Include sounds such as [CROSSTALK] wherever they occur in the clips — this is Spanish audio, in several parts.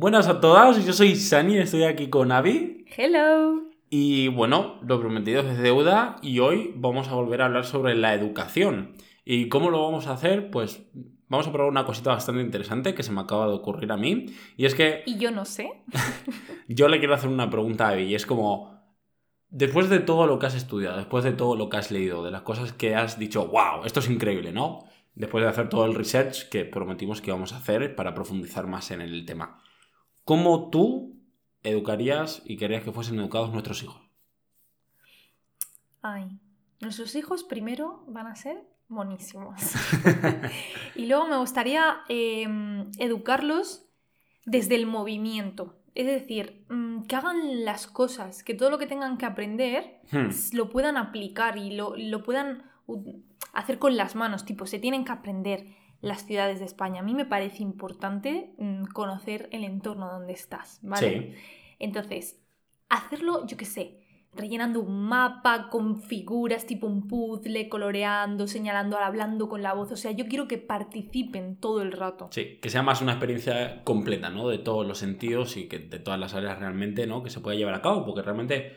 Buenas a todas, yo soy Sani, estoy aquí con Avi. Hello. Y bueno, lo prometido es deuda y hoy vamos a volver a hablar sobre la educación. ¿Y cómo lo vamos a hacer? Pues vamos a probar una cosita bastante interesante que se me acaba de ocurrir a mí. Y es que... Y yo no sé. [LAUGHS] yo le quiero hacer una pregunta a Avi y es como... Después de todo lo que has estudiado, después de todo lo que has leído, de las cosas que has dicho, wow, esto es increíble, ¿no? Después de hacer todo el research que prometimos que íbamos a hacer para profundizar más en el tema. ¿Cómo tú educarías y querías que fuesen educados nuestros hijos? Ay, nuestros hijos primero van a ser monísimos. [LAUGHS] y luego me gustaría em, educarlos desde el movimiento. Es decir, mm, que hagan las cosas, que todo lo que tengan que aprender Hmm. lo puedan aplicar y lo, lo puedan hacer con las manos. Tipo, se tienen que aprender las ciudades de España. A mí me parece importante mm, conocer el entorno donde estás, ¿vale? Sí. Entonces, hacerlo, yo qué sé, rellenando un mapa con figuras tipo un puzzle, coloreando, señalando, hablando con la voz. O sea, yo quiero que participen todo el rato. Sí, que sea más una experiencia completa, ¿no? De todos los sentidos y que de todas las áreas realmente, ¿no? Que se pueda llevar a cabo, porque realmente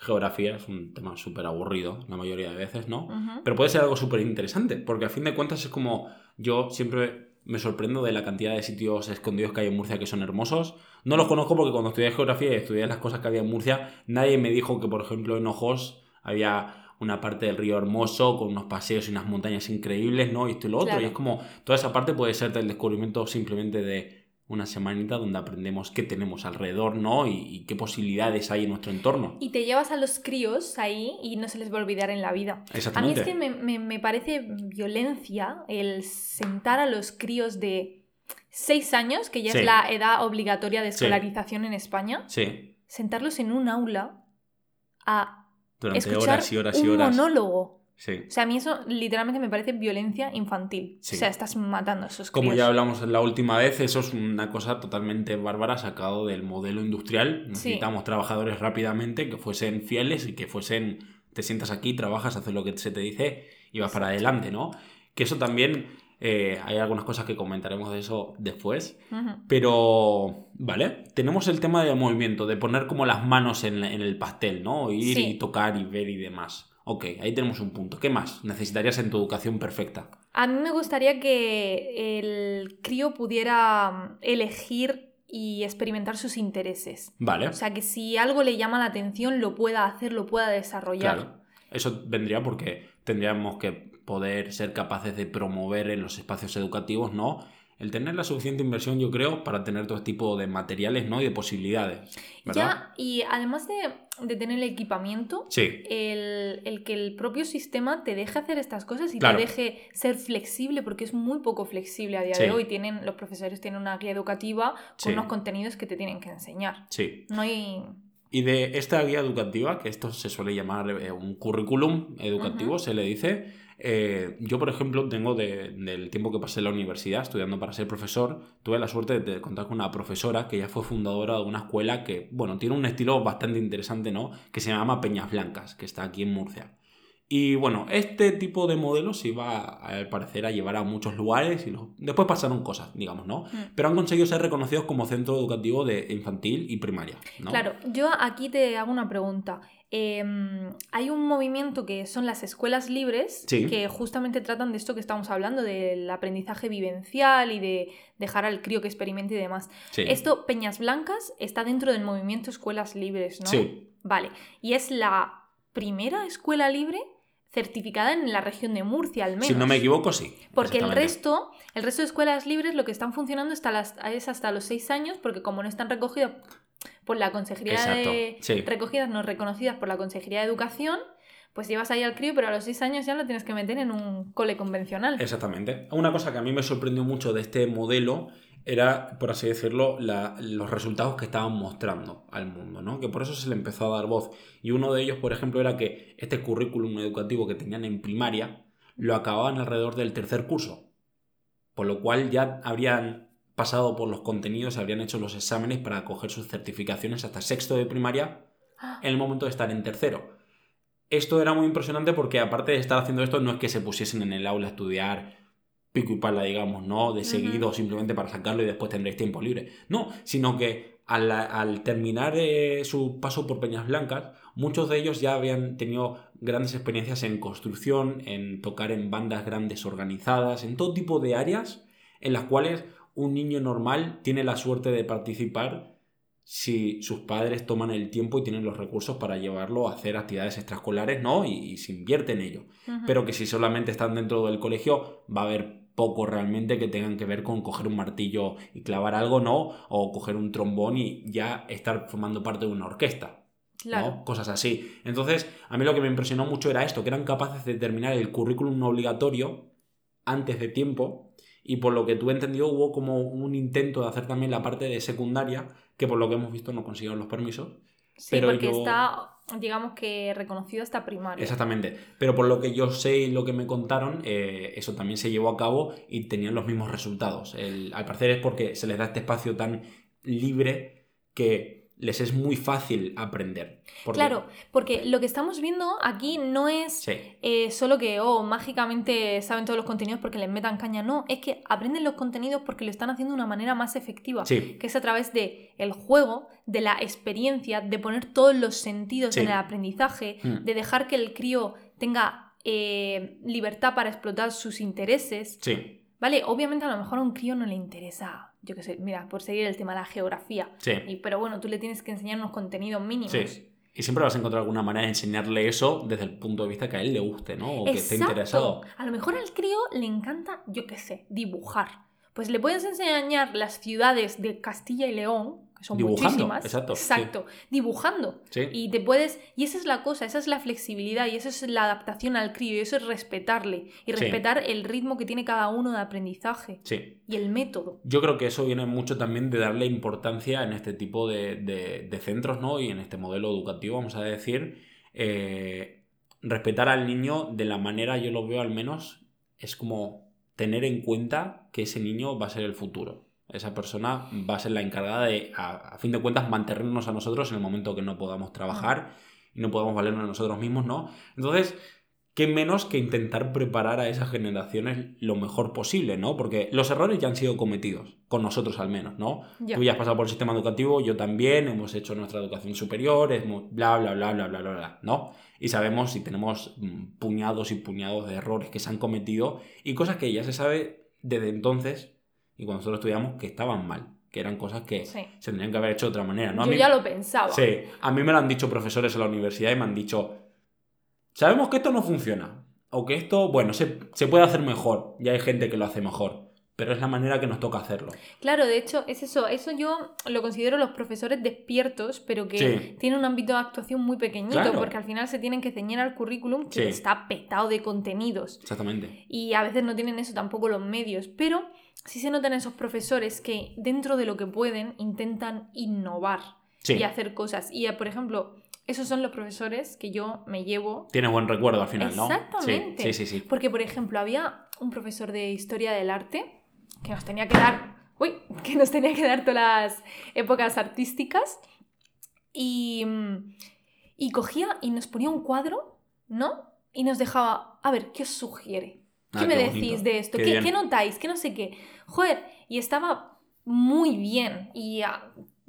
geografía es un tema súper aburrido la mayoría de veces, ¿no? Pero puede ser algo súper interesante, porque a fin de cuentas es como yo siempre me sorprendo de la cantidad de sitios escondidos que hay en Murcia que son hermosos. No los conozco porque cuando estudié geografía y estudié las cosas que había en Murcia, nadie me dijo que, por ejemplo, en Ojos había una parte del río hermoso con unos paseos y unas montañas increíbles, ¿no? Y esto y lo otro. Claro. Y es como, toda esa parte puede ser del descubrimiento simplemente de una semanita donde aprendemos qué tenemos alrededor, ¿no? Y, y qué posibilidades hay en nuestro entorno. Y te llevas a los críos ahí y no se les va a olvidar en la vida. A mí Exactamente. es que me, me- me parece violencia el sentar a los críos de 6 años, que ya Sí. es la edad obligatoria de Sí. escolarización en España, Sí, sentarlos en un aula a durante escuchar horas y horas y un monólogo. Sí. O sea, a mí eso literalmente me parece violencia infantil. Sí. O sea, estás matando a esos Como críos. ya hablamos la última vez, eso es una cosa totalmente bárbara sacado del modelo industrial. Necesitamos trabajadores rápidamente que fuesen fieles y que fuesen, te sientas aquí, trabajas, haces lo que se te dice y vas para adelante, ¿no? Que eso también, eh, hay algunas cosas que comentaremos de eso después. Pero, ¿vale? Tenemos el tema del movimiento, de poner como las manos en, en el pastel, ¿no? Ir y tocar y ver y demás. Ok, ahí tenemos un punto. ¿Qué más necesitarías en tu educación perfecta? A mí me gustaría que el crío pudiera mm, elegir y experimentar sus intereses. Vale. O sea, que si algo le llama la atención, lo pueda hacer, lo pueda desarrollar. Claro. Eso vendría porque tendríamos que poder ser capaces de promover en los espacios educativos, ¿no? El tener la suficiente inversión, yo creo, para tener todo tipo de materiales, ¿no? Y de posibilidades. ¿Verdad? Ya, y además de, de tener el equipamiento, Sí, el, el que el propio sistema te deje hacer estas cosas y Claro. te deje ser flexible, porque es muy poco flexible a día Sí. de hoy. Tienen, los profesores tienen una guía educativa con Sí. unos contenidos que te tienen que enseñar. sí. No hay. Y de esta guía educativa, que esto se suele llamar eh, un currículum educativo, se le dice. Eh, yo, por ejemplo, tengo de- del tiempo que pasé en la universidad estudiando para ser profesor, tuve la suerte de contar con una profesora que ya fue fundadora de una escuela que, bueno, tiene un estilo bastante interesante, ¿no? Que se llama Peñas Blancas, que está aquí en Murcia. Y bueno, este tipo de modelo se iba, al parecer, a llevar a muchos lugares y después pasaron cosas, digamos, ¿no? Mm. Pero han conseguido ser reconocidos como centro educativo de infantil y primaria, ¿no? Claro, yo aquí te hago una pregunta. Em, hay un movimiento que son las escuelas libres Sí. que justamente tratan de esto que estamos hablando, del aprendizaje vivencial y de dejar al crío que experimente y demás. Sí. Esto, Peñas Blancas, está dentro del movimiento Escuelas Libres, ¿no? Sí. Vale. Y es la primera escuela libre certificada en la región de Murcia, al menos. Si no me equivoco, sí. Porque el resto, el resto de escuelas libres lo que están funcionando hasta las, es hasta los seis años, porque como no están recogidas por la Consejería Exacto, de... sí. Recogidas, no reconocidas por la Consejería de Educación, pues llevas ahí al crío, pero a los seis años ya lo tienes que meter en un cole convencional. Exactamente. Una cosa que a mí me sorprendió mucho de este modelo era, por así decirlo, la- los resultados que estaban mostrando al mundo, ¿no? Que por eso se le empezó a dar voz. Y uno de ellos, por ejemplo, era que este currículum educativo que tenían en primaria lo acababan alrededor del tercer curso. Por lo cual ya habrían pasado por los contenidos, habrían hecho los exámenes para coger sus certificaciones hasta sexto de primaria [GASPS] en el momento de estar en tercero. Esto era muy impresionante porque aparte de estar haciendo esto no es que se pusiesen en el aula a estudiar pico y pala, digamos, ¿no? De seguido simplemente para sacarlo y después tendréis tiempo libre. No, sino que al, terminar eh, su paso por Peñas Blancas, muchos de ellos ya habían tenido grandes experiencias en construcción, en tocar en bandas grandes organizadas, en todo tipo de áreas en las cuales un niño normal tiene la suerte de participar si sus padres toman el tiempo y tienen los recursos para llevarlo a hacer actividades extraescolares, ¿no? Y, se invierte en ello. Pero que si solamente están dentro del colegio, va a haber poco realmente que tengan que ver con coger un martillo y clavar algo, ¿no? O coger un trombón y ya estar formando parte de una orquesta. ¿no? Cosas así. Entonces, a mí lo que me impresionó mucho era esto, que eran capaces de terminar el currículum obligatorio antes de tiempo y por lo que tú entendido hubo como un intento de hacer también la parte de secundaria que por lo que hemos visto no consiguieron los permisos. Sí, pero porque está, digamos que reconocido hasta primaria. Exactamente. Pero por lo que yo sé y lo que me contaron, eh, eso también se llevó a cabo y tenían los mismos resultados. al parecer es porque se les da este espacio tan libre que les es muy fácil aprender. Claro, porque lo que estamos viendo aquí no es eh, solo que, oh, mágicamente saben todos los contenidos porque les metan caña, no, es que aprenden los contenidos porque lo están haciendo de una manera más efectiva, que es a través de el juego, de la experiencia, de poner todos los sentidos en el aprendizaje, mm. de dejar que el crío tenga eh, libertad para explotar sus intereses. Sí. Vale, obviamente a lo mejor a un crío no le interesa, yo qué sé, mira, por seguir el tema de la geografía. Sí. pero bueno, tú le tienes que enseñar unos contenidos mínimos. Sí. Y siempre vas a encontrar alguna manera de enseñarle eso desde el punto de vista que a él le guste, ¿no? O que esté interesado. A lo mejor al crío le encanta, yo qué sé, dibujar. Pues le puedes enseñar las ciudades de Castilla y León son muchísimas. Exacto. Exacto. Dibujando. Y te puedes. Y esa es la cosa, esa es la flexibilidad y esa es la adaptación al crío. Y eso es respetarle. Y respetar el ritmo que tiene cada uno de aprendizaje. Sí. Y el método. Yo creo que eso viene mucho también de darle importancia en este tipo de, centros, ¿no? Y en este modelo educativo, vamos a decir. Eh, respetar al niño de la manera, yo lo veo al menos, es como tener en cuenta que ese niño va a ser el futuro esa persona va a ser la encargada de, a, fin de cuentas, mantenernos a nosotros en el momento que no podamos trabajar y no podamos valernos a nosotros mismos, ¿no? Entonces, ¿qué menos que intentar preparar a esas generaciones lo mejor posible, ¿no? Porque los errores ya han sido cometidos, con nosotros al menos, ¿no? Tú ya has pasado por el sistema educativo, yo también, hemos hecho nuestra educación superior, hemos bla, bla, bla, bla, bla, bla, bla, ¿no? Y sabemos si tenemos mm, puñados y puñados de errores que se han cometido y cosas que ya se sabe desde entonces y cuando nosotros estudiamos que estaban mal, que eran cosas que se tendrían que haber hecho de otra manera. ¿no? Yo ya lo pensaba. Sí, a mí me lo han dicho profesores en la universidad y me han dicho, sabemos que esto no funciona, o que esto, bueno, se, se puede hacer mejor, y hay gente que lo hace mejor pero es la manera que nos toca hacerlo. Claro, de hecho, es eso. Eso yo lo considero los profesores despiertos, pero que tienen un ámbito de actuación muy pequeñito, porque al final se tienen que ceñir al currículum que está petado de contenidos. Exactamente. Y a veces no tienen eso tampoco los medios, pero sí se notan esos profesores que dentro de lo que pueden intentan innovar y hacer cosas. Y, por ejemplo, esos son los profesores que yo me llevo. Tiene buen recuerdo al final, ¿no? Exactamente. Sí, sí, sí. Porque, por ejemplo, había un profesor de historia del arte que nos tenía que dar, uy, [LAUGHS] que nos tenía que dar todas las épocas artísticas y, y cogía y nos ponía un cuadro, ¿no? Y nos dejaba, a ver, ¿qué os sugiere? ¿Qué ah, me decís de esto? ¿Qué, ¿Qué, notáis? ¿Qué no sé qué? Joder, y estaba muy bien y,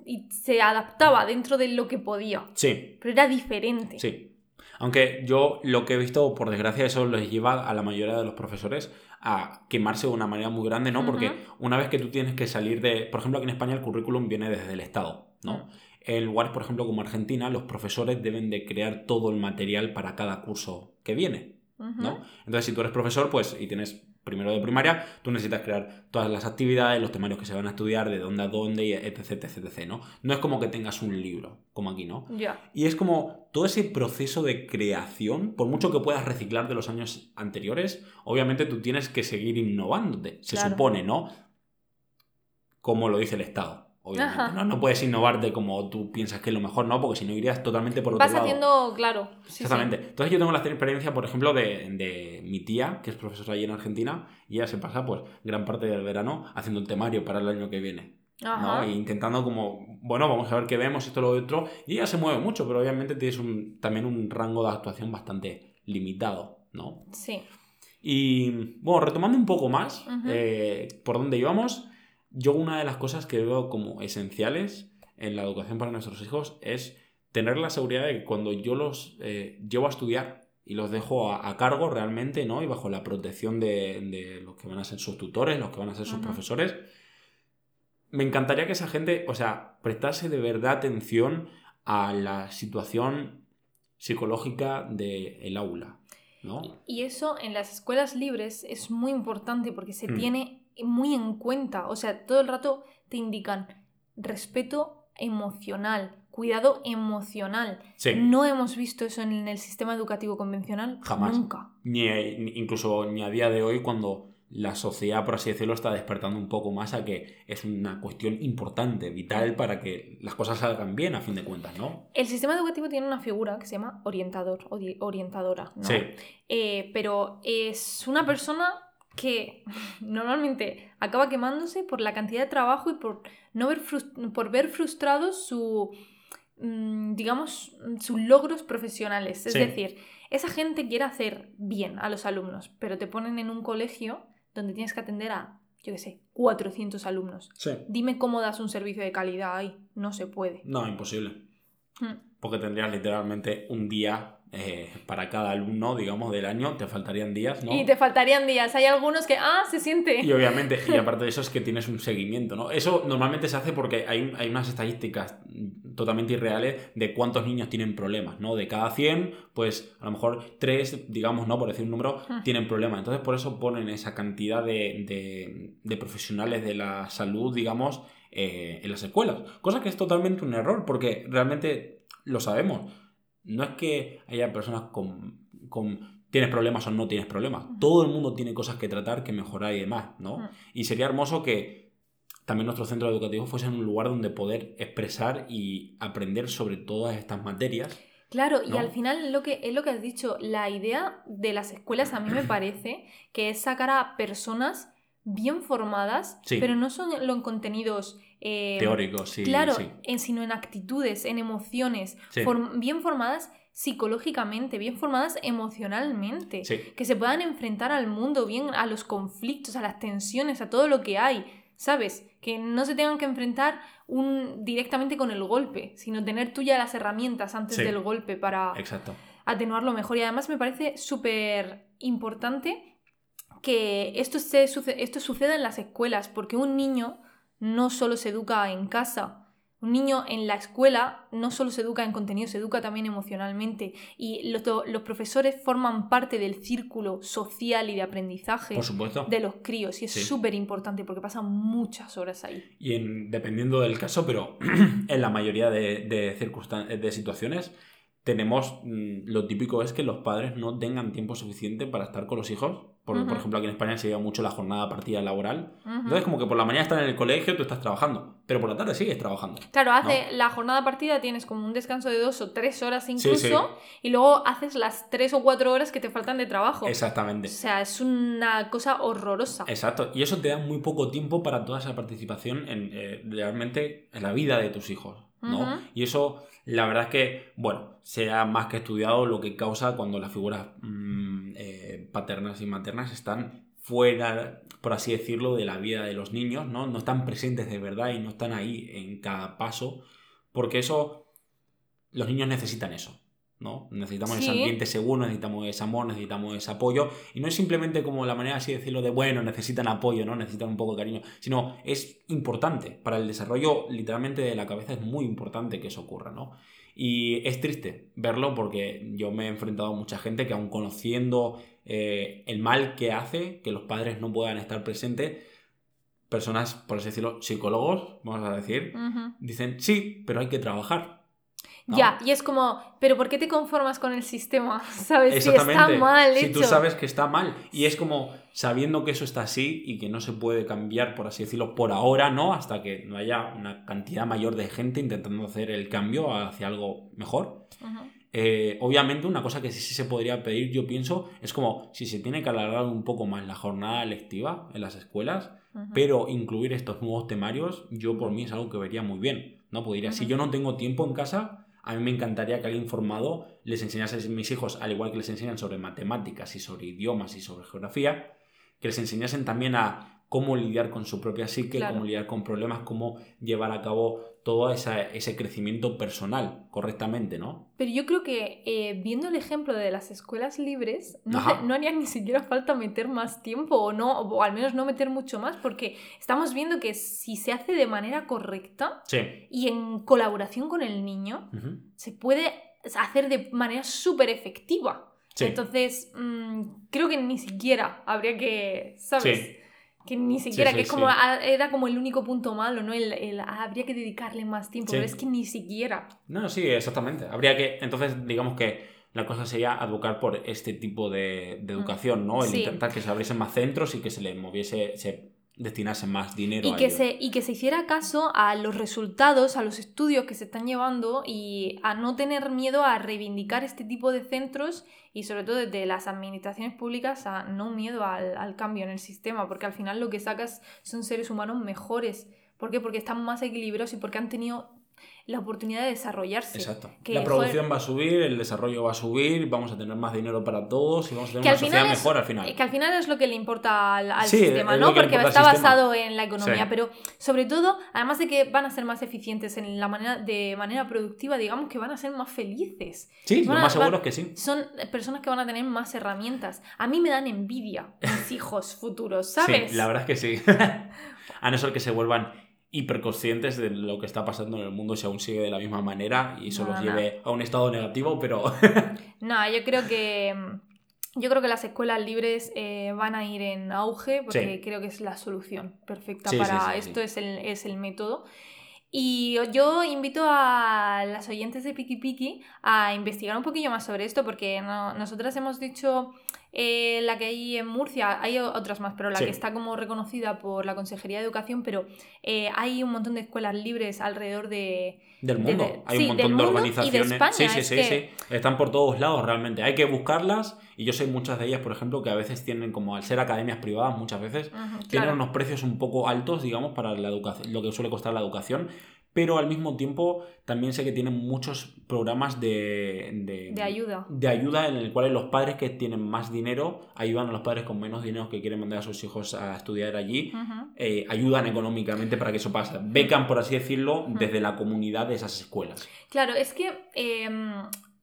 y se adaptaba dentro de lo que podía. Sí. Pero era diferente. Sí. Aunque yo lo que he visto, por desgracia, eso les lleva a la mayoría de los profesores a quemarse de una manera muy grande, ¿no? Porque una vez que tú tienes que salir de. Por ejemplo, aquí en España el currículum viene desde el Estado, ¿no? En lugares, por ejemplo, como Argentina, los profesores deben de crear todo el material para cada curso que viene, ¿no? Entonces, si tú eres profesor, pues, y tienes primero de primaria, tú necesitas crear todas las actividades, los temarios que se van a estudiar, de dónde a dónde, etc, etc, etc, ¿no? No es como que tengas un libro, como aquí, ¿no? Y es como todo ese proceso de creación, por mucho que puedas reciclar de los años anteriores, obviamente tú tienes que seguir innovándote, se supone, ¿no? Como lo dice el Estado obviamente. ¿no? no puedes innovarte como tú piensas que es lo mejor, ¿no? Porque si no irías totalmente por otro Vas haciendo, claro. Exactamente. Entonces yo tengo la experiencia, por ejemplo, de, mi tía, que es profesora allí en Argentina, y ella se pasa pues gran parte del verano haciendo un temario para el año que viene. ¿no? E intentando como, bueno, vamos a ver qué vemos, esto, lo otro. Y ella se mueve mucho, pero obviamente tienes un, también un rango de actuación bastante limitado, ¿no? Sí. Y bueno, retomando un poco más eh, por dónde íbamos, yo una de las cosas que veo como esenciales en la educación para nuestros hijos es tener la seguridad de que cuando yo los eh, llevo a estudiar y los dejo a, cargo realmente, ¿no? Y bajo la protección de, los que van a ser sus tutores, los que van a ser sus profesores, me encantaría que esa gente, o sea, prestase de verdad atención a la situación psicológica del aula, ¿no? Y eso en las escuelas libres es muy importante porque se hmm. tiene muy en cuenta, o sea, todo el rato te indican respeto emocional, cuidado emocional. No hemos visto eso en el sistema educativo convencional Jamás. nunca. Ni, incluso ni a día de hoy cuando la sociedad, por así decirlo, está despertando un poco más a que es una cuestión importante, vital para que las cosas salgan bien a fin de cuentas, ¿no? El sistema educativo tiene una figura que se llama orientador o orientadora, ¿no? Sí. Eh, pero es una persona que [LAUGHS] normalmente acaba quemándose por la cantidad de trabajo y por, no ver, por ver frustrados su, mm, digamos, sus logros profesionales. Es decir, esa gente quiere hacer bien a los alumnos, pero te ponen en un colegio donde tienes que atender a, yo qué sé, 400 alumnos. Dime cómo das un servicio de calidad ahí. No se puede. No, imposible. Hmm. Porque tendrías literalmente un día eh, para cada alumno, digamos, del año, te faltarían días, ¿no? Y te faltarían días. Hay algunos que, ah, se siente. Y obviamente, y [LAUGHS] aparte de eso es que tienes un seguimiento, ¿no? Eso normalmente se hace porque hay, hay unas estadísticas totalmente irreales de cuántos niños tienen problemas, ¿no? De cada 100, pues a lo mejor 3, digamos, ¿no? Por decir un número, hmm. tienen problemas. Entonces por eso ponen esa cantidad de, de, profesionales de la salud, digamos, eh, en las escuelas. Cosa que es totalmente un error, porque realmente lo sabemos no es que haya personas con, con tienes problemas o no tienes problemas. Todo el mundo tiene cosas que tratar, que mejorar y demás, ¿no? Y sería hermoso que también nuestro centro educativo fuese un lugar donde poder expresar y aprender sobre todas estas materias. Claro, y al final lo que, es lo que has dicho, la idea de las escuelas a mí me parece que es sacar a personas bien formadas, pero no son en contenidos eh, teóricos, sí. Claro, En, sino en actitudes, en emociones, bien formadas psicológicamente, bien formadas emocionalmente, que se puedan enfrentar al mundo, bien a los conflictos, a las tensiones, a todo lo que hay, ¿sabes? Que no se tengan que enfrentar un, directamente con el golpe, sino tener tú ya las herramientas antes del golpe para atenuarlo mejor. Y además me parece súper importante que esto, se, esto suceda en las escuelas, porque un niño no solo se educa en casa, un niño en la escuela no solo se educa en contenido, se educa también emocionalmente. Y los, los profesores forman parte del círculo social y de aprendizaje de los críos. Y es súper importante porque pasan muchas horas ahí. Y en, dependiendo del caso, pero [CLEARS THROAT] en la mayoría de, de, de situaciones, tenemos mm, lo típico es que los padres no tengan tiempo suficiente para estar con los hijos. Por, ejemplo, aquí en España se lleva mucho la jornada partida laboral. Entonces, como que por la mañana están en el colegio, tú estás trabajando, pero por la tarde sigues trabajando. Claro, hace la jornada partida tienes como un descanso de dos o tres horas incluso, y luego haces las tres o cuatro horas que te faltan de trabajo. Exactamente. O sea, es una cosa horrorosa. Exacto, y eso te da muy poco tiempo para toda esa participación en eh, realmente en la vida de tus hijos, ¿no? Y eso la verdad es que, bueno, se ha más que estudiado lo que causa cuando las figuras mm, eh, paternas y maternas están fuera, por así decirlo, de la vida de los niños, ¿no? No están presentes de verdad y no están ahí en cada paso, porque eso, los niños necesitan eso. ¿No? Necesitamos ese ambiente seguro, necesitamos ese amor, necesitamos ese apoyo. Y no es simplemente como la manera así de decirlo de, bueno, necesitan apoyo, ¿no? Necesitan un poco de cariño, sino es importante. Para el desarrollo literalmente de la cabeza es muy importante que eso ocurra, ¿no? Y es triste verlo porque yo me he enfrentado a mucha gente que aun conociendo eh, el mal que hace, que los padres no puedan estar presentes, personas, por así decirlo, psicólogos, vamos a decir, dicen, sí, pero hay que trabajar. Ya, y es como, pero ¿por qué te conformas con el sistema? [LAUGHS] ¿Sabes? Si está mal hecho. Si tú sabes que está mal. Y es como sabiendo que eso está así y que no se puede cambiar, por así decirlo, por ahora, ¿no? Hasta que no haya una cantidad mayor de gente intentando hacer el cambio hacia algo mejor. Eh, obviamente, una cosa que sí, sí se podría pedir, yo pienso, es como si se tiene que alargar un poco más la jornada lectiva en las escuelas, pero incluir estos nuevos temarios, yo por mí es algo que vería muy bien. ¿no? Podría, si yo no tengo tiempo en casa, A mí me encantaría que alguien formado les enseñase a mis hijos, al igual que les enseñan sobre matemáticas y sobre idiomas y sobre geografía, que les enseñasen también a cómo lidiar con su propia psique, Claro. cómo lidiar con problemas, cómo llevar a cabo todo esa- ese crecimiento personal correctamente, ¿no? Pero yo creo que eh, viendo el ejemplo de las escuelas libres, no, no haría ni siquiera falta meter más tiempo o no, o al menos no meter mucho más, porque estamos viendo que si se hace de manera correcta Sí. y en colaboración con el niño, Ujú. se puede hacer de manera súper efectiva. Sí. Entonces, mm, creo que ni siquiera habría que, ¿sabes? Sí. Que ni siquiera, sí, que es como, era como el único punto malo, ¿no? El, el, ah, habría que dedicarle más tiempo, pero es que ni siquiera. No, sí, exactamente. Habría que, entonces, digamos que la cosa sería advocar por este tipo de, de educación, ¿no? El Mm. Intentar que se abriesen más centros y que se le moviese, se destinase más dinero Y a que, ello. se, y que se hiciera caso a los resultados, a los estudios que se están llevando y a no tener miedo a reivindicar este tipo de centros y sobre todo desde las administraciones públicas a no miedo al, al cambio en el sistema, porque al final lo que sacas son seres humanos mejores. ¿Por qué? Porque están más equilibrados y porque han tenido la oportunidad de desarrollarse. Exacto. Que, la joder, producción va a subir, el desarrollo va a subir, vamos a tener más dinero para todos y vamos a tener una sociedad es, mejor al final. que al final es lo que le importa al, al Sí, sistema, ¿no? Porque está basado en la economía, Sí. pero sobre todo, además de que van a ser más eficientes en la manera, de manera productiva, digamos que van a ser más felices. Sí, lo más seguro es que sí. Son personas que van a tener más herramientas. A mí me dan envidia mis [LAUGHS] hijos futuros, ¿sabes? Sí, la verdad es que sí. [LAUGHS] a no ser que se vuelvan hiperconscientes de lo que está pasando en el mundo si aún sigue de la misma manera y eso No, los no. lleve a un estado negativo, pero [LAUGHS] No, yo creo que. Yo creo que las escuelas libres eh, van a ir en auge porque Sí. creo que es la solución perfecta Sí, para sí, esto. Es, el, es el método. Y yo invito a las oyentes de Piki Piki a investigar un poquillo más sobre esto porque no- nosotras hemos dicho eh, la que hay en Murcia, hay otras más, pero la Sí. que está como reconocida por la Consejería de Educación, pero eh, hay un montón de escuelas libres alrededor de, del De- mundo. de- Hay sí, un montón de organizaciones. España, sí, sí, es sí, que- sí. Están por todos lados realmente. Hay que buscarlas y yo sé muchas de ellas, por ejemplo, que a veces tienen, como al ser academias privadas, muchas veces, tienen claro. unos precios un poco altos, digamos, para la educación, lo que suele costar la educación. Pero al mismo tiempo también sé que tienen muchos programas de, de, de ayuda. de ayuda en el cual los padres que tienen más dinero ayudan a los padres con menos dinero que quieren mandar a sus hijos a estudiar allí. Eh, ayudan económicamente para que eso pase. Becan, por así decirlo, desde la comunidad de esas escuelas. Claro, es que em,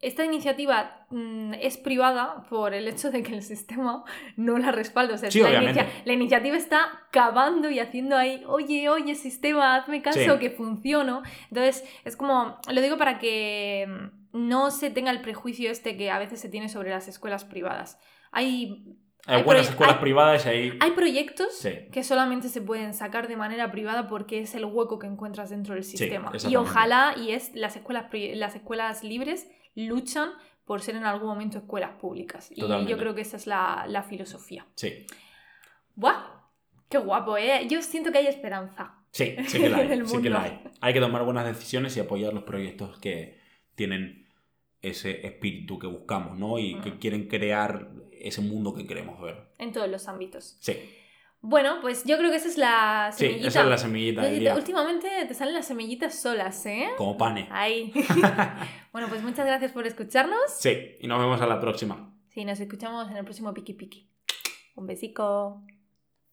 esta iniciativa mm, es privada por el hecho de que el sistema no la respalda. O sea, Sí, la, obviamente. inicia- la iniciativa está cavando y haciendo ahí, oye, oye, sistema, hazme caso, Sí. que funciono. Entonces, es como, lo digo para que mm, no se tenga el prejuicio este que a veces se tiene sobre las escuelas privadas. Hay, Hay, Hay buenas escuelas hay- privadas y hay... hay proyectos Sí. que solamente se pueden sacar de manera privada porque es el hueco que encuentras dentro del sistema. y ojalá, y es las escuelas, las escuelas libres luchan por ser en algún momento escuelas públicas. Y yo creo que esa es la, la filosofía. Sí, ¡Buah! ¡Qué guapo, eh! Yo siento que hay esperanza. sí, [LAUGHS] sí que la hay. sí que la hay. Hay que tomar buenas decisiones y apoyar los proyectos que tienen ese espíritu que buscamos, ¿no? Y que Mm. quieren crear ese mundo que queremos ver. En todos los ámbitos. Sí, Bueno, pues yo creo que esa es la sí, semillita. esa es la semillita del Oye, día. Últimamente te salen las semillitas solas, ¿eh? Como pane. Ahí. [LAUGHS] bueno, pues muchas gracias por escucharnos. Sí, y nos vemos a la próxima. Sí, nos escuchamos en el próximo Piki Piki. Un besico.